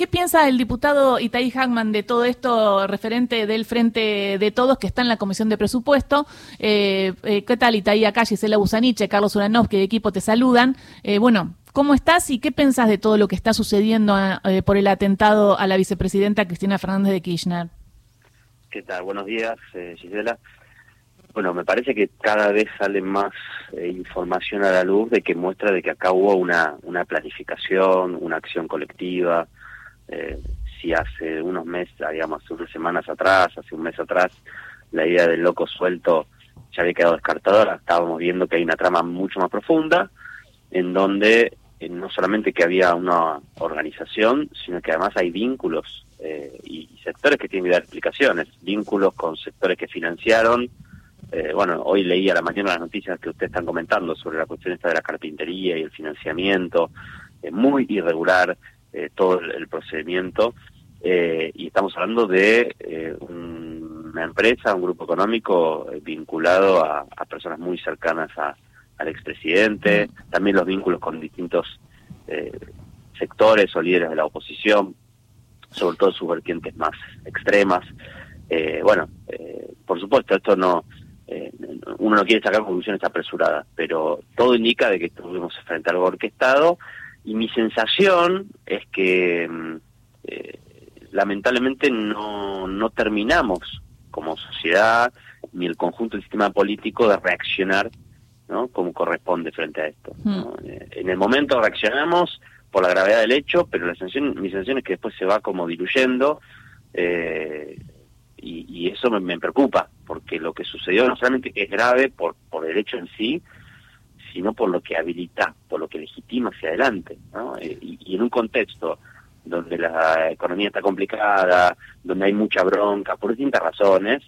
¿Qué piensa el diputado Itaí Hagman de todo esto referente del Frente de Todos que está en la Comisión de Presupuesto? Eh, eh, ¿Qué tal Itaí acá? Gisela Busaniche, Carlos Uranovsky de equipo te saludan. Eh, bueno, ¿cómo estás y qué pensás de todo lo que está sucediendo por el atentado a la vicepresidenta Cristina Fernández de Kirchner? ¿Qué tal? Buenos días, Gisela. Bueno, me parece que cada vez sale más información a la luz de que muestra de que acá hubo una, una planificación, una acción colectiva, eh, si hace unos meses, digamos, unas semanas atrás, hace un mes atrás, la idea del loco suelto ya había quedado descartada, estábamos viendo que hay una trama mucho más profunda, en donde eh, no solamente que había una organización, sino que además hay vínculos eh, y, sectores que tienen que dar explicaciones, vínculos con sectores que financiaron. Eh, bueno, hoy leí a la mañana las noticias que ustedes están comentando sobre la cuestión esta de la carpintería y el financiamiento, muy irregular, eh, todo el, procedimiento eh, y estamos hablando de eh, una empresa, un grupo económico vinculado a, personas muy cercanas al expresidente, también los vínculos con distintos sectores o líderes de la oposición, sobre todo sus vertientes más extremas. bueno, por supuesto, esto no uno no quiere sacar conclusiones apresuradas, pero todo indica de que estuvimos frente a algo orquestado y mi sensación es que mm, eh, lamentablemente no, no terminamos como sociedad ni el conjunto del sistema político de reaccionar ¿no? como corresponde frente a esto. Hmm. Eh, en el momento reaccionamos por la gravedad del hecho, pero la sensación, mi sensación es que después se va como diluyendo eh, y, eso me, me, preocupa, porque lo que sucedió no solamente es grave por, por el hecho en sí, sino por lo que habilita, por lo que legitima hacia adelante. ¿no? Eh, y, en un contexto donde la economía está complicada, donde hay mucha bronca, por distintas razones,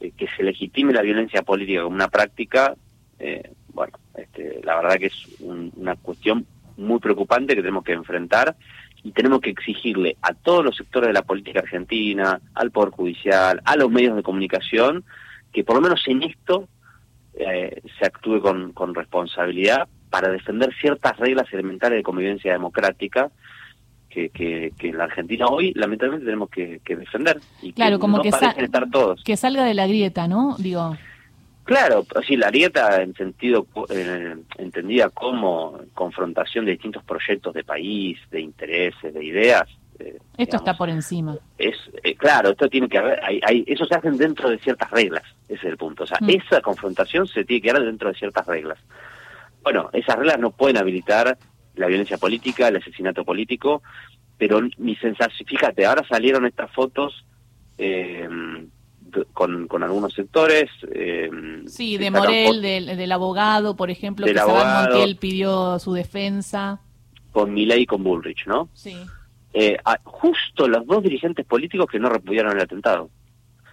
eh, que se legitime la violencia política como una práctica, eh, bueno, este, la verdad que es una cuestión muy preocupante que tenemos que enfrentar y tenemos que exigirle a todos los sectores de la política argentina, al Poder Judicial, a los medios de comunicación, que por lo menos en esto eh, se actúe con, con responsabilidad para defender ciertas reglas elementales de convivencia democrática que, que, en la Argentina hoy lamentablemente tenemos que, defender y claro que como que, estar todos. que salga de la grieta no digo. Claro sí la grieta en sentido eh, entendida como confrontación de distintos proyectos de país de intereses de ideas eh, esto está por encima. Eh, claro, esto tiene que haber, hay, eso se hacen dentro de ciertas reglas, ese es el punto. O sea, mm. esa confrontación se tiene que dar dentro de ciertas reglas. Bueno, esas reglas no pueden habilitar la violencia política, el asesinato político, pero mi sensación, fíjate, ahora salieron estas fotos eh, con, con algunos sectores. sí, de Morel, del, abogado, por ejemplo, que abogado, Montiel pidió su defensa. Con Milei y con Bullrich, ¿no? Sí eh, justo los dos dirigentes políticos que no repudiaron el atentado.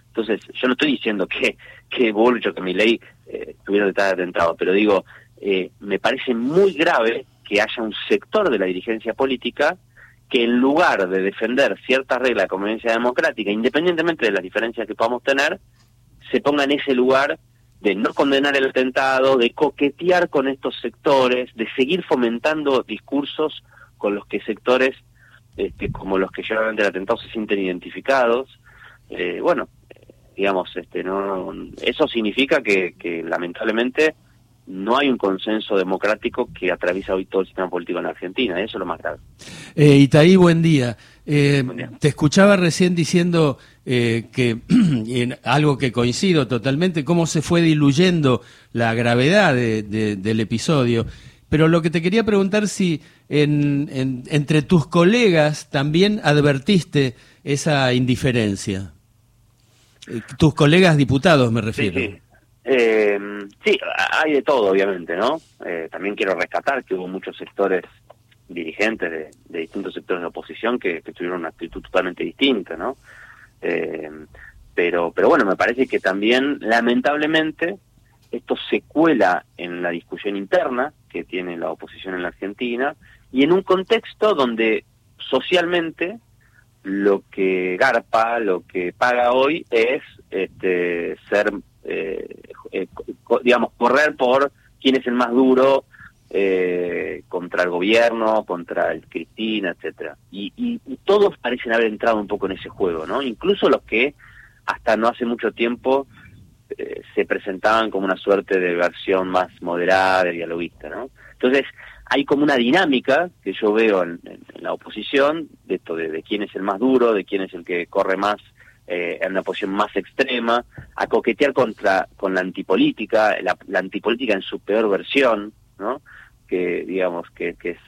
Entonces, yo no estoy diciendo que, que Bullrich o que Milley eh, tuvieron detrás de atentado, pero digo, eh, me parece muy grave que haya un sector de la dirigencia política que en lugar de defender ciertas reglas de convivencia democrática, independientemente de las diferencias que podamos tener, se ponga en ese lugar de no condenar el atentado, de coquetear con estos sectores, de seguir fomentando discursos con los que sectores este, como los que llevan el atentado se sienten identificados. Eh, bueno, digamos, este, no, eso significa que, lamentablemente no hay un consenso democrático que atraviesa hoy todo el sistema político en Argentina, eso es lo más grave. Eh, Itaí, buen día. Eh, te escuchaba recién diciendo eh, que, en algo que coincido totalmente, cómo se fue diluyendo la gravedad del episodio. Pero lo que te quería preguntar si en, entre tus colegas también advertiste esa indiferencia. Eh, tus colegas diputados me refiero. Sí, eh, hay de todo, obviamente, ¿no? Eh, también quiero rescatar que hubo muchos sectores dirigentes de, distintos sectores de oposición que, tuvieron una actitud totalmente distinta, ¿no? pero, pero bueno, me parece que también, lamentablemente, esto se cuela en la discusión interna que tiene la oposición en la Argentina y en un contexto donde socialmente lo que garpa, lo que paga hoy es este, ser, eh, eh, digamos, correr por quién es el más duro, eh, contra el gobierno, contra el Cristina, etcétera. Y, y, todos parecen haber entrado un poco en ese juego, ¿no? Incluso los que hasta no hace mucho tiempo eh, se presentaban como una suerte de versión más moderada, de dialoguista, ¿no? Entonces, hay como una dinámica que yo veo en, la oposición, de esto de, quién es el más duro, de quién es el que corre más eh, en una posición más extrema, a coquetear contra con la antipolítica, la, la antipolítica en su peor versión, ¿no? Que digamos que, que es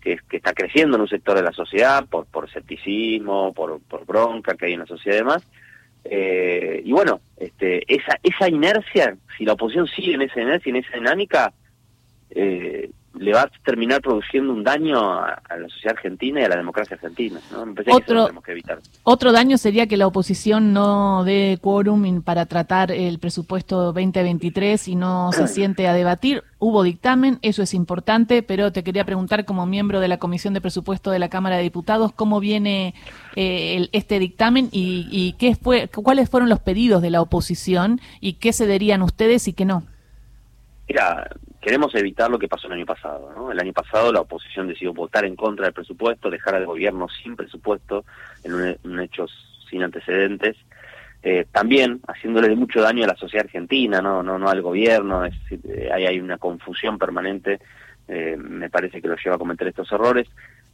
que, que, está creciendo en un sector de la sociedad por por escepticismo, por, por bronca que hay en la sociedad y demás. Eh, y bueno, este, esa esa inercia, si la oposición sigue en esa inercia, en esa dinámica, eh, le va a terminar produciendo un daño a, la sociedad argentina y a la democracia argentina. ¿no? otro, que evitar. otro daño sería que la oposición no dé quórum para tratar el presupuesto 2023 y no se siente a debatir. Hubo dictamen, eso es importante, pero te quería preguntar como miembro de la Comisión de Presupuesto de la Cámara de Diputados, ¿cómo viene eh, este dictamen y, y qué fue, cuáles fueron los pedidos de la oposición y qué cederían ustedes y qué no? Mira, queremos evitar lo que pasó el año pasado. ¿no? El año pasado la oposición decidió votar en contra del presupuesto, dejar al gobierno sin presupuesto, en un, hecho sin antecedentes. Eh, también haciéndole mucho daño a la sociedad argentina, no, no, no al gobierno. Es, eh, hay, una confusión permanente. Eh, me parece que lo lleva a cometer estos errores.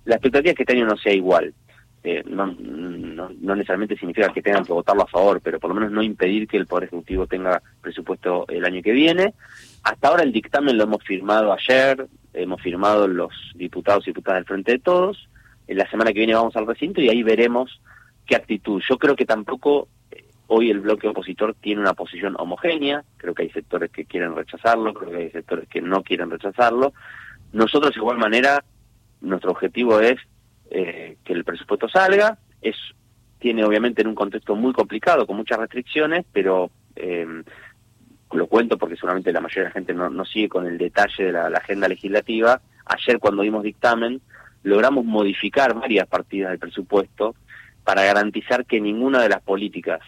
La expectativa es que este año no sea igual. No, no, no, necesariamente significa que tengan que votarlo a favor, pero por lo menos no impedir que el Poder Ejecutivo tenga presupuesto el año que viene. Hasta ahora el dictamen lo hemos firmado ayer, hemos firmado los diputados y diputadas del Frente de Todos. En la semana que viene vamos al recinto y ahí veremos qué actitud. Yo creo que tampoco eh, hoy el bloque opositor tiene una posición homogénea. Creo que hay sectores que quieren rechazarlo, creo que hay sectores que no quieren rechazarlo. Nosotros, de igual manera, nuestro objetivo es eh, que el presupuesto salga. Es tiene obviamente en un contexto muy complicado, con muchas restricciones, pero eh, lo cuento porque seguramente la mayoría de la gente no, sigue con el detalle de la, agenda legislativa. Ayer cuando dimos dictamen logramos modificar varias partidas del presupuesto para garantizar que ninguna de las políticas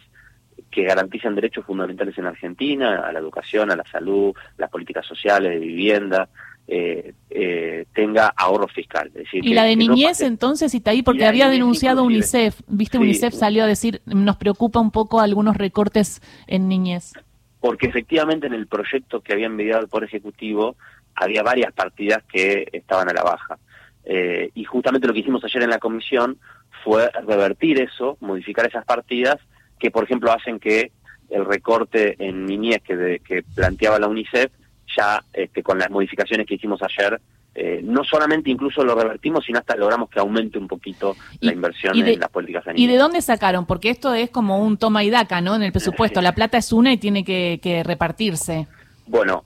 que garantizan derechos fundamentales en Argentina, a la educación, a la salud, las políticas sociales, de vivienda, eh, eh, tenga ahorro fiscal. y la de niñez entonces, está ahí porque había denunciado UNICEF, viste, UNICEF salió a decir, nos preocupa un poco algunos recortes en niñez. Porque efectivamente en el proyecto que había enviado el Poder Ejecutivo había varias partidas que estaban a la baja. Eh, y justamente lo que hicimos ayer en la comisión fue revertir eso, modificar esas partidas que, por ejemplo, hacen que el recorte en niñez que, que planteaba la UNICEF, ya este, con las modificaciones que hicimos ayer, eh, no solamente incluso lo revertimos, sino hasta logramos que aumente un poquito la inversión en las políticas sanitarias. ¿Y de dónde sacaron? Porque esto es como un toma y daca, ¿no? En el presupuesto. La plata es una y tiene que, repartirse. Bueno,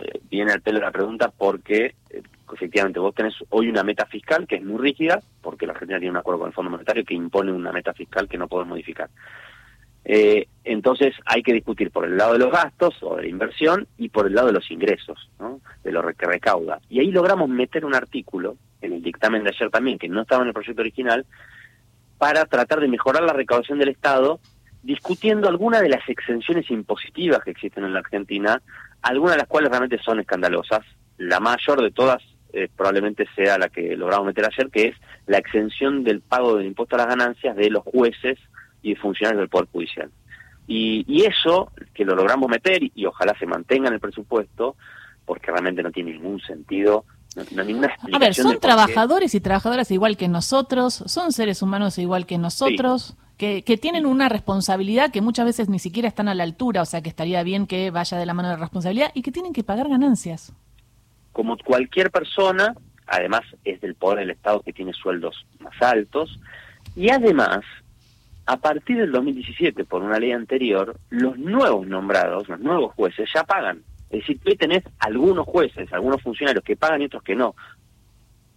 eh, viene al pelo la pregunta porque eh, efectivamente vos tenés hoy una meta fiscal que es muy rígida, porque la Argentina tiene un acuerdo con el Fondo Monetario que impone una meta fiscal que no podemos modificar. Eh, entonces hay que discutir por el lado de los gastos o de la inversión y por el lado de los ingresos, de lo que recauda. Y ahí logramos meter un artículo, en el dictamen de ayer también, que no estaba en el proyecto original, para tratar de mejorar la recaudación del Estado, discutiendo algunas de las exenciones impositivas que existen en la Argentina, algunas de las cuales realmente son escandalosas. La mayor de todas eh, probablemente sea la que logramos meter ayer, que es la exención del pago del impuesto a las ganancias de los jueces y funcionarios del Poder Judicial. Y, y eso, que lo logramos meter y, ojalá se mantenga en el presupuesto, porque realmente no tiene ningún sentido no, ninguna explicación. A ver, son trabajadores y trabajadoras igual que nosotros, son seres humanos igual que nosotros, que, que, tienen una responsabilidad que muchas veces ni siquiera están a la altura, o sea que estaría bien que vaya de la mano de la responsabilidad y que tienen que pagar ganancias. Como cualquier persona, además es del poder del Estado que tiene sueldos más altos, y además a partir del 2017, por una ley anterior, los nuevos nombrados, los nuevos jueces, ya pagan. Es decir, tú tenés algunos jueces, algunos funcionarios que pagan y otros que no,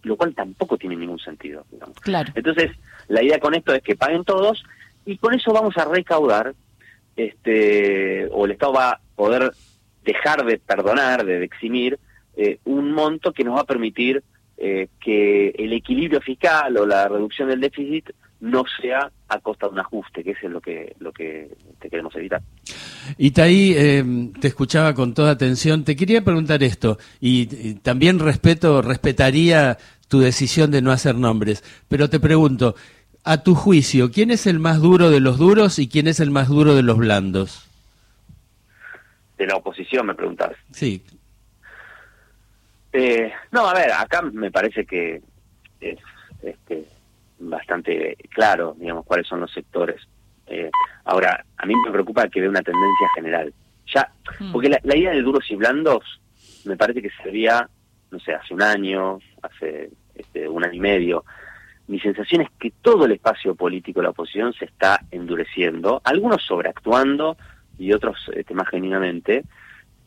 lo cual tampoco tiene ningún sentido. Claro. Entonces, la idea con esto es que paguen todos y con eso vamos a recaudar, este, o el Estado va a poder dejar de perdonar, de eximir, eh, un monto que nos va a permitir eh, que el equilibrio fiscal o la reducción del déficit no sea a costa de un ajuste, que es lo que, lo que te queremos evitar. Itaí, eh, te escuchaba con toda atención. Te quería preguntar esto, y, también respeto, respetaría tu decisión de no hacer nombres, pero te pregunto, a tu juicio, ¿quién es el más duro de los duros y quién es el más duro de los blandos? De la oposición, me preguntas. Sí. Eh, no, a ver, acá me parece que es este, bastante claro, digamos, cuáles son los sectores. Eh, ahora, a mí me preocupa que vea una tendencia general. Ya, hmm. porque la, idea de duros y blandos me parece que sería, no sé, hace un año, hace este, un año y medio. Mi sensación es que todo el espacio político de la oposición se está endureciendo, algunos sobreactuando y otros este, más genuinamente,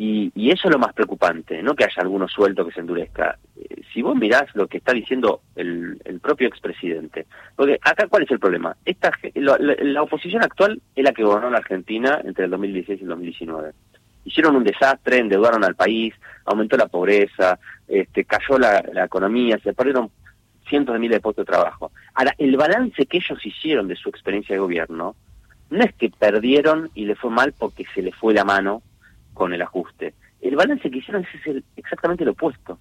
y, y, eso es lo más preocupante, no que haya alguno suelto que se endurezca. Eh, si vos mirás lo que está diciendo el, el propio expresidente, porque acá cuál es el problema, Esta, la, oposición actual es la que gobernó la Argentina entre el 2016 y el 2019. Hicieron un desastre, endeudaron al país, aumentó la pobreza, este, cayó la, la economía, se perdieron cientos de miles de puestos de trabajo. Ahora, el balance que ellos hicieron de su experiencia de gobierno no es que perdieron y le fue mal porque se le fue la mano con el ajuste. El balance que hicieron es exactamente lo opuesto.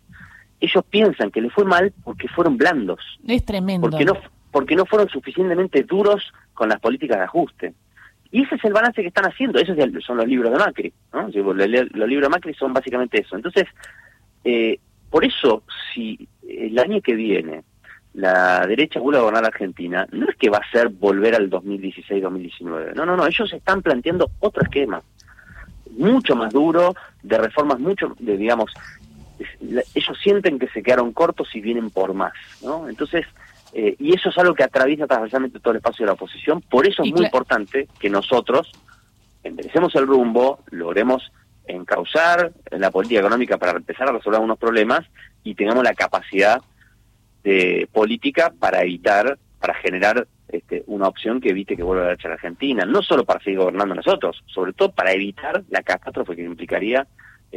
Ellos piensan que le fue mal porque fueron blandos. Es tremendo. Porque no, porque no fueron suficientemente duros con las políticas de ajuste. Y ese es el balance que están haciendo. Esos son los libros de Macri. ¿no? Los libros de Macri son básicamente eso. Entonces, eh, por eso, si el año que viene la derecha vuelve a gobernar Argentina, no es que va a ser volver al 2016-2019. No, no, no. Ellos están planteando otro esquema mucho más duro, de reformas mucho, de, digamos, ellos sienten que se quedaron cortos y vienen por más, ¿no? Entonces, eh, y eso es algo que atraviesa transversalmente todo el espacio de la oposición, por eso es muy importante que nosotros enderecemos el rumbo, logremos encauzar la política económica para empezar a resolver algunos problemas y tengamos la capacidad de política para evitar, para generar este, una opción que evite que vuelva a la Argentina, no solo para seguir gobernando nosotros, sobre todo para evitar la catástrofe que implicaría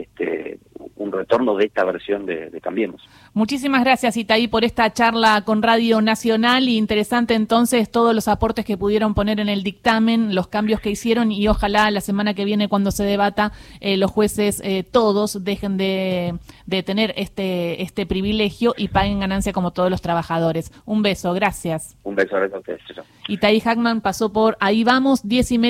este, un retorno de esta versión de, Cambiemos. Muchísimas gracias, Itaí, por esta charla con Radio Nacional. Y interesante entonces todos los aportes que pudieron poner en el dictamen, los cambios que hicieron y ojalá la semana que viene cuando se debata eh, los jueces eh, todos dejen de, tener este, este privilegio y paguen ganancia como todos los trabajadores. Un beso, gracias. Un beso, gracias a ustedes. Itaí Hackman pasó por Ahí vamos, diez y media.